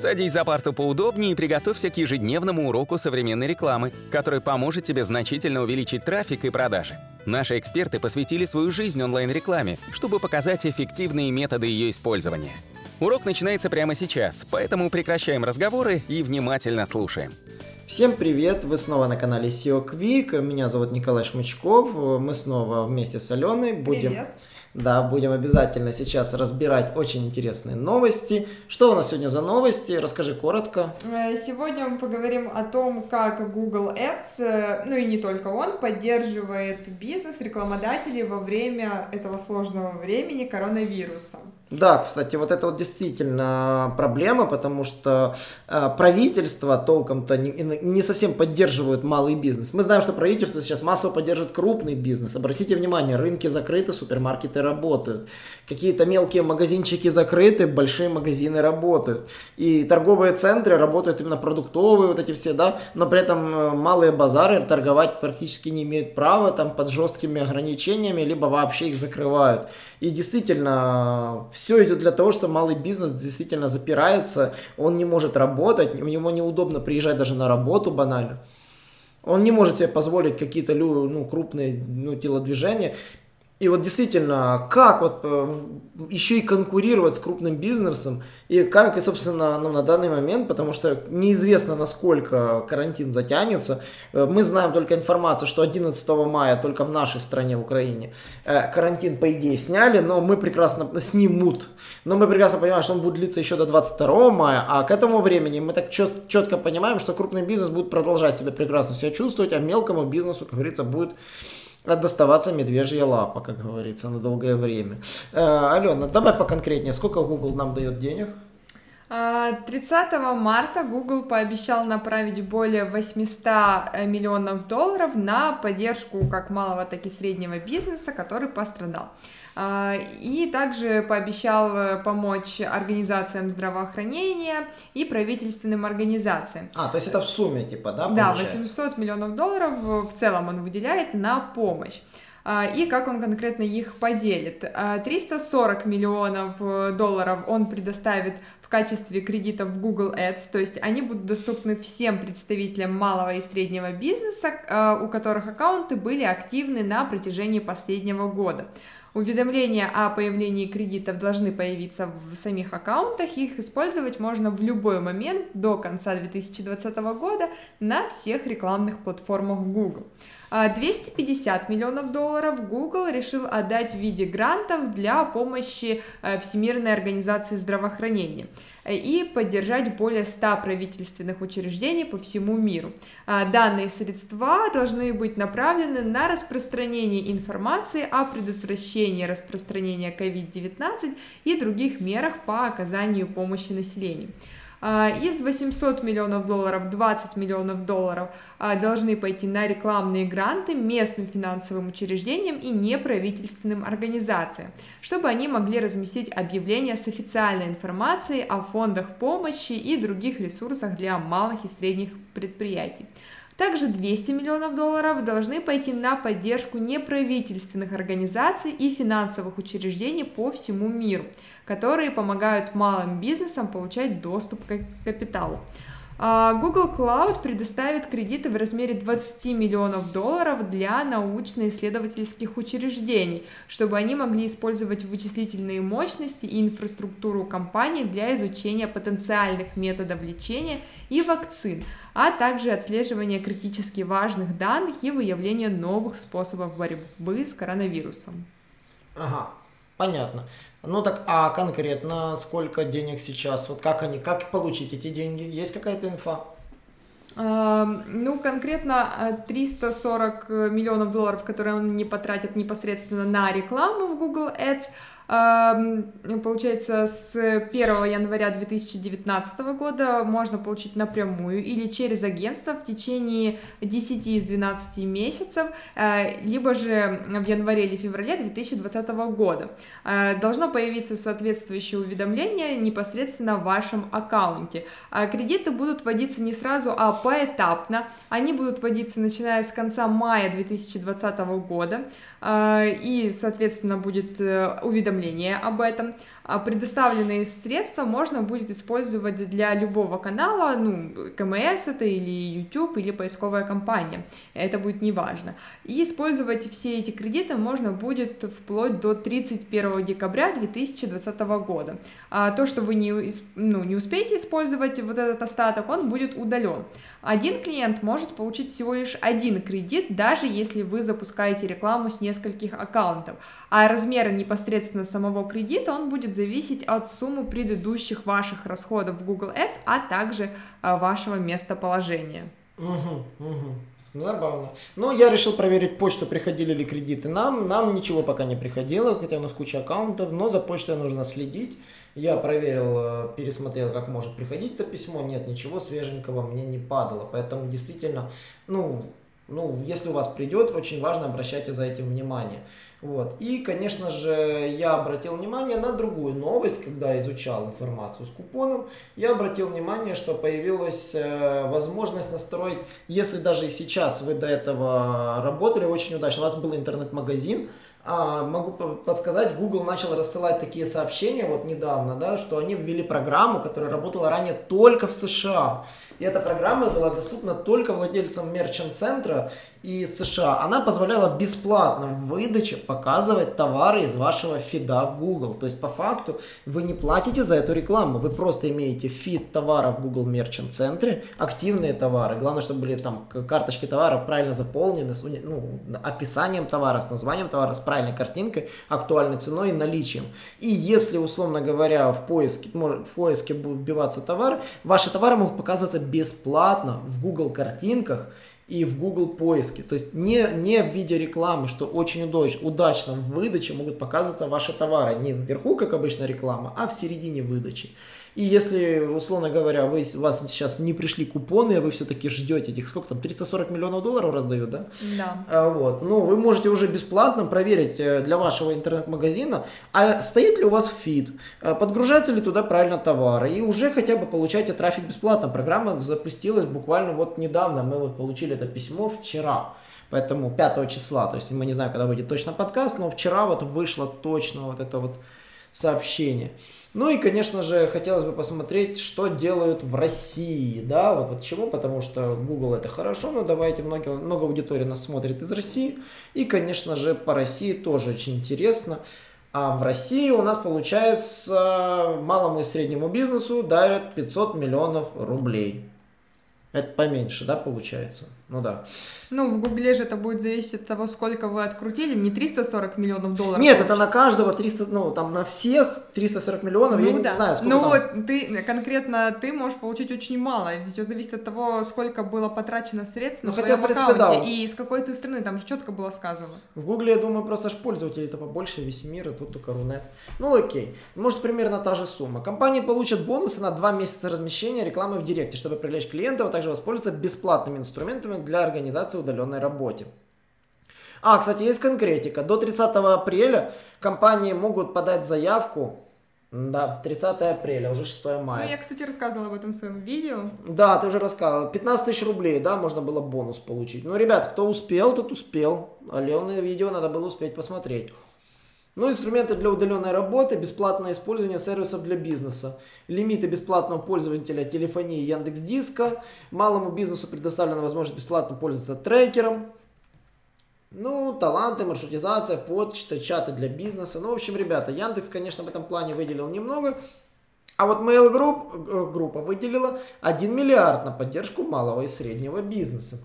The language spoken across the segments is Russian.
Садись за парту поудобнее и приготовься к ежедневному уроку современной рекламы, который поможет тебе значительно увеличить трафик и продажи. Наши эксперты посвятили свою жизнь онлайн-рекламе, чтобы показать эффективные методы ее использования. Урок начинается прямо сейчас, поэтому прекращаем разговоры и внимательно слушаем. Всем привет! Вы снова на канале SEO Quick. Меня зовут Николай Шмычков. Мы снова вместе с Аленой будем... Привет. Да, будем обязательно сейчас разбирать очень интересные новости. Что у нас сегодня за новости? Расскажи коротко. Э, Сегодня мы поговорим о том, как Google Ads, э, ну и не только он, поддерживает бизнес рекламодателей во время этого сложного времени коронавируса. Да, кстати, вот это вот действительно проблема, потому что э, правительство толком-то не, не совсем поддерживают малый бизнес. Мы знаем, что правительство сейчас массово поддерживает крупный бизнес. Обратите внимание, рынки закрыты, супермаркеты работают. Какие-то мелкие магазинчики закрыты, большие магазины работают. И торговые центры работают именно продуктовые, вот эти все, да, но при этом э, малые базары торговать практически не имеют права, там под жесткими ограничениями, либо вообще их закрывают. И действительно, все идет для того, что малый бизнес действительно запирается, он не может работать, у него неудобно приезжать даже на работу банально. Он не может себе позволить какие-то ну, крупные ну, телодвижения. И вот действительно, как вот э, еще и конкурировать с крупным бизнесом, и как, и, собственно, ну, на данный момент, потому что неизвестно, насколько карантин затянется. Э, мы знаем только информацию, что 11 мая только в нашей стране, в Украине, э, карантин, по идее, сняли, но мы прекрасно снимут. Но мы прекрасно понимаем, что он будет длиться еще до 22 мая, а к этому времени мы так чет, четко понимаем, что крупный бизнес будет продолжать себя прекрасно себя чувствовать, а мелкому бизнесу, как говорится, будет доставаться медвежья лапа, как говорится, на долгое время. Э, Алена, давай поконкретнее, сколько Google нам дает денег? 30 а, марта Google пообещал направить более 800 э, миллионов долларов на поддержку как малого, так и среднего бизнеса, который пострадал. А, и также пообещал э, помочь организациям здравоохранения и правительственным организациям. А, то есть это в сумме, типа, да? Да, 800 миллионов долларов в целом он выделяет на помощь а, и как он конкретно их поделит. 340 а, миллионов э, долларов он предоставит качестве кредитов в Google Ads, то есть они будут доступны всем представителям малого и среднего бизнеса, у которых аккаунты были активны на протяжении последнего года. Уведомления о появлении кредитов должны появиться в самих аккаунтах, их использовать можно в любой момент до конца 2020 года на всех рекламных платформах Google. 250 а, миллионов долларов Google решил отдать в виде грантов для помощи э, Всемирной организации здравоохранения и поддержать более 100 правительственных учреждений по всему миру. А, данные средства должны быть направлены на распространение информации о предотвращении распространения COVID-19 и других мерах по оказанию помощи населению. А, из 800 миллионов долларов 20 миллионов долларов а, должны пойти на рекламные гранты местным финансовым учреждениям и неправительственным организациям, чтобы они могли разместить объявления с официальной информацией о фондах помощи и других ресурсах для малых и средних предприятий. Также 200 миллионов долларов должны пойти на поддержку неправительственных организаций и финансовых учреждений по всему миру, которые помогают малым бизнесам получать доступ к капиталу. А, Google Cloud предоставит кредиты в размере 20 миллионов долларов для научно-исследовательских учреждений, чтобы они могли использовать вычислительные мощности и инфраструктуру компаний для изучения потенциальных методов лечения и вакцин, а также отслеживания критически важных данных и выявления новых способов борьбы с коронавирусом. Ага, Понятно. Ну так, а конкретно сколько денег сейчас? Вот как они, как получить эти деньги? Есть какая-то инфа? Ну, конкретно 340 миллионов долларов, которые он не потратит непосредственно на рекламу в Google Ads, получается, с 1 января 2019 года можно получить напрямую или через агентство в течение 10 из 12 месяцев, э, либо же в январе или феврале 2020 года. Э, должно появиться соответствующее уведомление непосредственно в вашем аккаунте. Э, кредиты будут вводиться не сразу, а поэтапно. Они будут вводиться начиная с конца мая 2020 года, и, соответственно, будет уведомление об этом. А предоставленные средства можно будет использовать для любого канала, ну, КМС это или YouTube, или поисковая компания, это будет неважно. И использовать все эти кредиты можно будет вплоть до 31 декабря 2020 года. А то, что вы не, ну, не успеете использовать вот этот остаток, он будет удален. Один клиент может получить всего лишь один кредит, даже если вы запускаете рекламу с нескольких аккаунтов, а размер непосредственно самого кредита, он будет зависеть от суммы предыдущих ваших расходов в Google Ads, а также а, вашего местоположения. Угу, угу. Забавно. Но я решил проверить почту, приходили ли кредиты нам. Нам ничего пока не приходило, хотя у нас куча аккаунтов, но за почтой нужно следить. Я проверил, э, пересмотрел, как может приходить это письмо. Нет, ничего свеженького мне не падало. Поэтому действительно, ну, ну, если у вас придет, очень важно обращайте за этим внимание. Вот. И, конечно же, я обратил внимание на другую новость, когда изучал информацию с купоном. Я обратил внимание, что появилась э, возможность настроить, если даже и сейчас вы до этого работали очень удачно, у вас был интернет-магазин, а, могу подсказать, Google начал рассылать такие сообщения вот недавно, да, что они ввели программу, которая работала ранее только в США. И эта программа была доступна только владельцам мерчант-центра из США. Она позволяла бесплатно в выдаче показывать товары из вашего фида в Google. То есть по факту вы не платите за эту рекламу, вы просто имеете фид товара в Google Merchant центре, активные товары. Главное, чтобы были там карточки товара правильно заполнены, с ну, описанием товара, с названием товара, с правильной картинкой, актуальной ценой и наличием. И если, условно говоря, в поиске, в поиске будет вбиваться товар, ваши товары могут показываться бесплатно в Google картинках, и в Google поиске. То есть не, не в виде рекламы, что очень удачно в выдаче могут показываться ваши товары. Не вверху, как обычно реклама, а в середине выдачи. И если, условно говоря, вы, у вас сейчас не пришли купоны, а вы все-таки ждете этих, сколько там, 340 миллионов долларов раздают, да? Да. А, вот, ну, вы можете уже бесплатно проверить э, для вашего интернет-магазина, а стоит ли у вас фид, а подгружаются ли туда правильно товары, и уже хотя бы получаете трафик бесплатно. Программа запустилась буквально вот недавно, мы вот получили это письмо вчера. Поэтому 5 числа, то есть мы не знаем, когда выйдет точно подкаст, но вчера вот вышло точно вот это вот сообщение. Ну и, конечно же, хотелось бы посмотреть, что делают в России, да, вот почему, потому что Google это хорошо, но давайте, много, много аудитории нас смотрит из России, и, конечно же, по России тоже очень интересно. А в России у нас, получается, малому и среднему бизнесу дарят 500 миллионов рублей. Это поменьше, да, получается? Ну да. Ну, в Гугле же это будет зависеть от того, сколько вы открутили, не 340 миллионов долларов. Нет, это на каждого 300, ну, там на всех 340 миллионов, ну, я да. не знаю, сколько Ну, там. вот ты, конкретно ты можешь получить очень мало, все зависит от того, сколько было потрачено средств ну, на хотя, в принципе, аккаунте, да. и из какой ты страны, там же четко было сказано. В Гугле, я думаю, просто ж пользователей-то побольше, весь мир, и тут только Рунет. Ну, окей, может, примерно та же сумма. Компании получат бонусы на 2 месяца размещения рекламы в Директе, чтобы привлечь клиентов, а также воспользоваться бесплатными инструментами для организации удаленной работе. А, кстати, есть конкретика. До 30 апреля компании могут подать заявку да, 30 апреля, уже 6 мая. Ну, я, кстати, рассказывала об этом в своем видео. Да, ты уже рассказывала. 15 тысяч рублей, да, можно было бонус получить. Ну, ребят, кто успел, тот успел. Алены видео надо было успеть посмотреть. Ну, инструменты для удаленной работы, бесплатное использование сервисов для бизнеса, лимиты бесплатного пользователя телефонии Яндекс Диска, малому бизнесу предоставлена возможность бесплатно пользоваться трекером, ну, таланты, маршрутизация, почта, чаты для бизнеса. Ну, в общем, ребята, Яндекс, конечно, в этом плане выделил немного. А вот Mail Group, э, группа выделила 1 миллиард на поддержку малого и среднего бизнеса.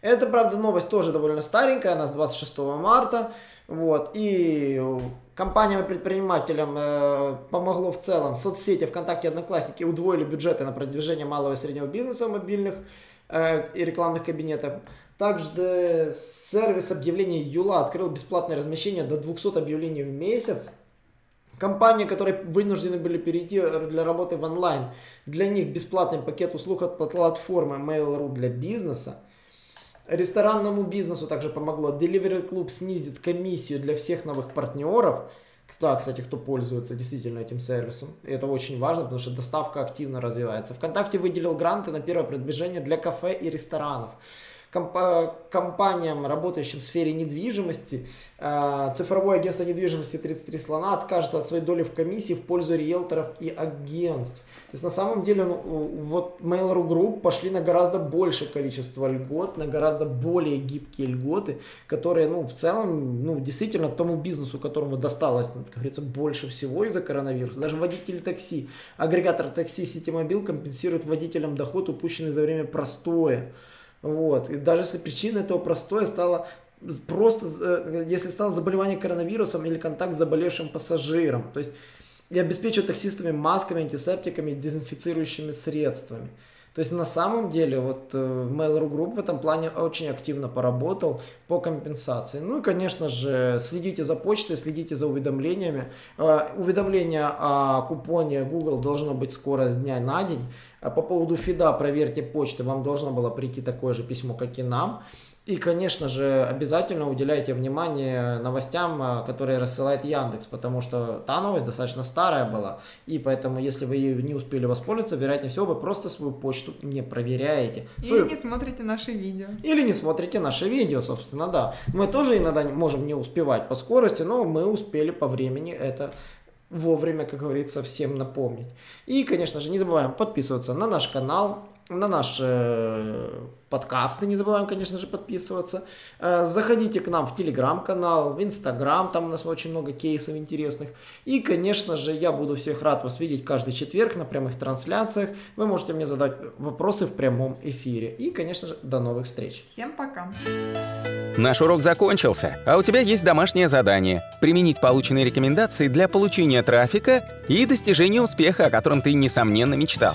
Это, правда, новость тоже довольно старенькая, она с 26 марта. Вот, и компаниям и предпринимателям э, помогло в целом. Соцсети ВКонтакте Одноклассники удвоили бюджеты на продвижение малого и среднего бизнеса мобильных э, и рекламных кабинетов. Также сервис объявлений Юла открыл бесплатное размещение до 200 объявлений в месяц. Компании, которые вынуждены были перейти для работы в онлайн, для них бесплатный пакет услуг от платформы Mail.ru для бизнеса – Ресторанному бизнесу также помогло. Delivery Club снизит комиссию для всех новых партнеров. Да, кстати, кто пользуется действительно этим сервисом. И это очень важно, потому что доставка активно развивается. ВКонтакте выделил гранты на первое продвижение для кафе и ресторанов. комп- компаниям, работающим в сфере недвижимости, э, цифровое агентство недвижимости 33 слона откажется от своей доли в комиссии в пользу риэлторов и агентств. То есть на самом деле ну, вот Mail.ru Group пошли на гораздо большее количество льгот, на гораздо более гибкие льготы, которые ну, в целом ну, действительно тому бизнесу, которому досталось, ну, как говорится, больше всего из-за коронавируса. Даже водители такси, агрегатор такси Ситимобил компенсирует водителям доход, упущенный за время простоя. Вот. И даже если причиной этого простоя стало просто, э, если стало заболевание коронавирусом или контакт с заболевшим пассажиром. То есть и обеспечивают таксистами масками, антисептиками, дезинфицирующими средствами. То есть на самом деле вот э, Mail.ru Group в этом плане очень активно поработал по компенсации. Ну и, конечно же, следите за почтой, следите за уведомлениями. Э, уведомление о купоне Google должно быть скоро с дня на день. А по поводу фида проверьте почты, вам должно было прийти такое же письмо, как и нам. И, конечно же, обязательно уделяйте внимание новостям, э, которые рассылает Яндекс, потому что та новость достаточно старая была, и поэтому, если вы ее не успели воспользоваться, вероятнее всего, вы просто свою почту не проверяете. Свою... Или не смотрите наши видео. Или не смотрите наши видео, собственно, да. Мы тоже иногда можем не успевать по скорости, но мы успели по времени это вовремя, как говорится, всем напомнить. И, конечно же, не забываем подписываться на наш канал, на наши э, подкасты, не забываем, конечно же, подписываться. Э, заходите к нам в телеграм-канал, в инстаграм, там у нас очень много кейсов интересных. И, конечно же, я буду всех рад вас видеть каждый четверг на прямых трансляциях. Вы можете мне задать вопросы в прямом эфире. И, конечно же, до новых встреч. Всем пока. Наш урок закончился, а у тебя есть домашнее задание – применить полученные рекомендации для получения трафика и достижения успеха, о котором ты, несомненно, мечтал.